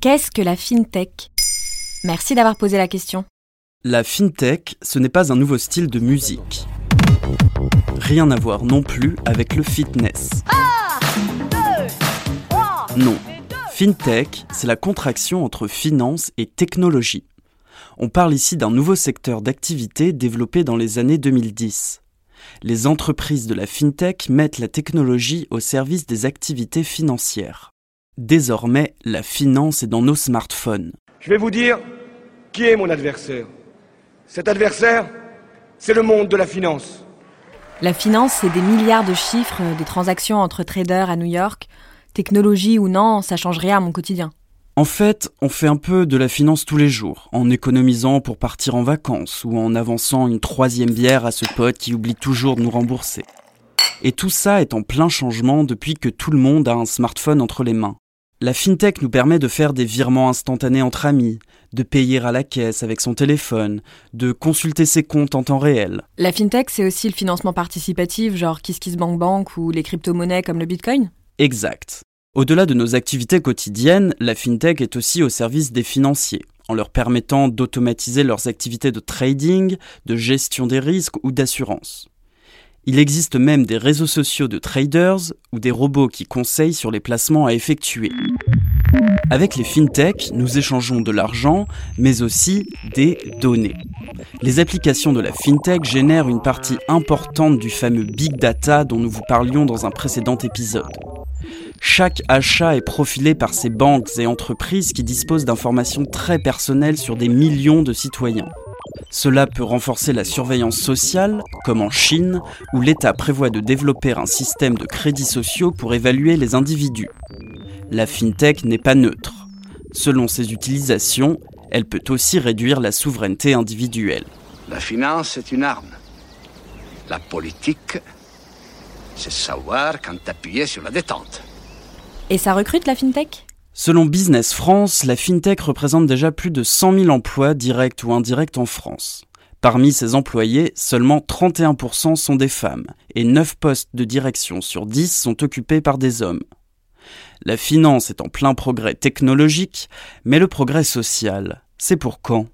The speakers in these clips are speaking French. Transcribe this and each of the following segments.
Qu'est-ce que la FinTech? Merci d'avoir posé la question. La FinTech, ce n'est pas un nouveau style de musique. Rien à voir non plus avec le fitness. Non, FinTech, c'est la contraction entre finance et technologie. On parle ici d'un nouveau secteur d'activité développé dans les années 2010. Les entreprises de la FinTech mettent la technologie au service des activités financières. Désormais, la finance est dans nos smartphones. Je vais vous dire qui est mon adversaire. Cet adversaire, c'est le monde de la finance. La finance, c'est des milliards de chiffres, des transactions entre traders à New York. Technologie ou non, ça change rien à mon quotidien. En fait, on fait un peu de la finance tous les jours, en économisant pour partir en vacances ou en avançant une troisième bière à ce pote qui oublie toujours de nous rembourser. Et tout ça est en plein changement depuis que tout le monde a un smartphone entre les mains. La fintech nous permet de faire des virements instantanés entre amis, de payer à la caisse avec son téléphone, de consulter ses comptes en temps réel. La fintech, c'est aussi le financement participatif, genre KissKissBankBank ou les crypto-monnaies comme le Bitcoin? Exact. Au-delà de nos activités quotidiennes, la fintech est aussi au service des financiers, en leur permettant d'automatiser leurs activités de trading, de gestion des risques ou d'assurance. Il existe même des réseaux sociaux de traders ou des robots qui conseillent sur les placements à effectuer. Avec les fintech, nous échangeons de l'argent, mais aussi des données. Les applications de la fintech génèrent une partie importante du fameux big data dont nous vous parlions dans un précédent épisode. Chaque achat est profilé par ces banques et entreprises qui disposent d'informations très personnelles sur des millions de citoyens. Cela peut renforcer la surveillance sociale, comme en Chine, où l'État prévoit de développer un système de crédits sociaux pour évaluer les individus. La FinTech n'est pas neutre. Selon ses utilisations, elle peut aussi réduire la souveraineté individuelle. La finance est une arme. La politique, c'est savoir quand appuyer sur la détente. Et ça recrute la FinTech? Selon Business France, la FinTech représente déjà plus de 100 000 emplois directs ou indirects en France. Parmi ces employés, seulement 31% sont des femmes et 9 postes de direction sur 10 sont occupés par des hommes. La finance est en plein progrès technologique, mais le progrès social, c'est pour quand?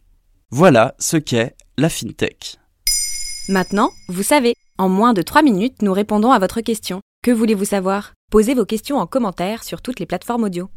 Voilà ce qu'est la FinTech. Maintenant, vous savez, en moins de 3 minutes, nous répondons à votre question. Que voulez-vous savoir? Posez vos questions en commentaire sur toutes les plateformes audio.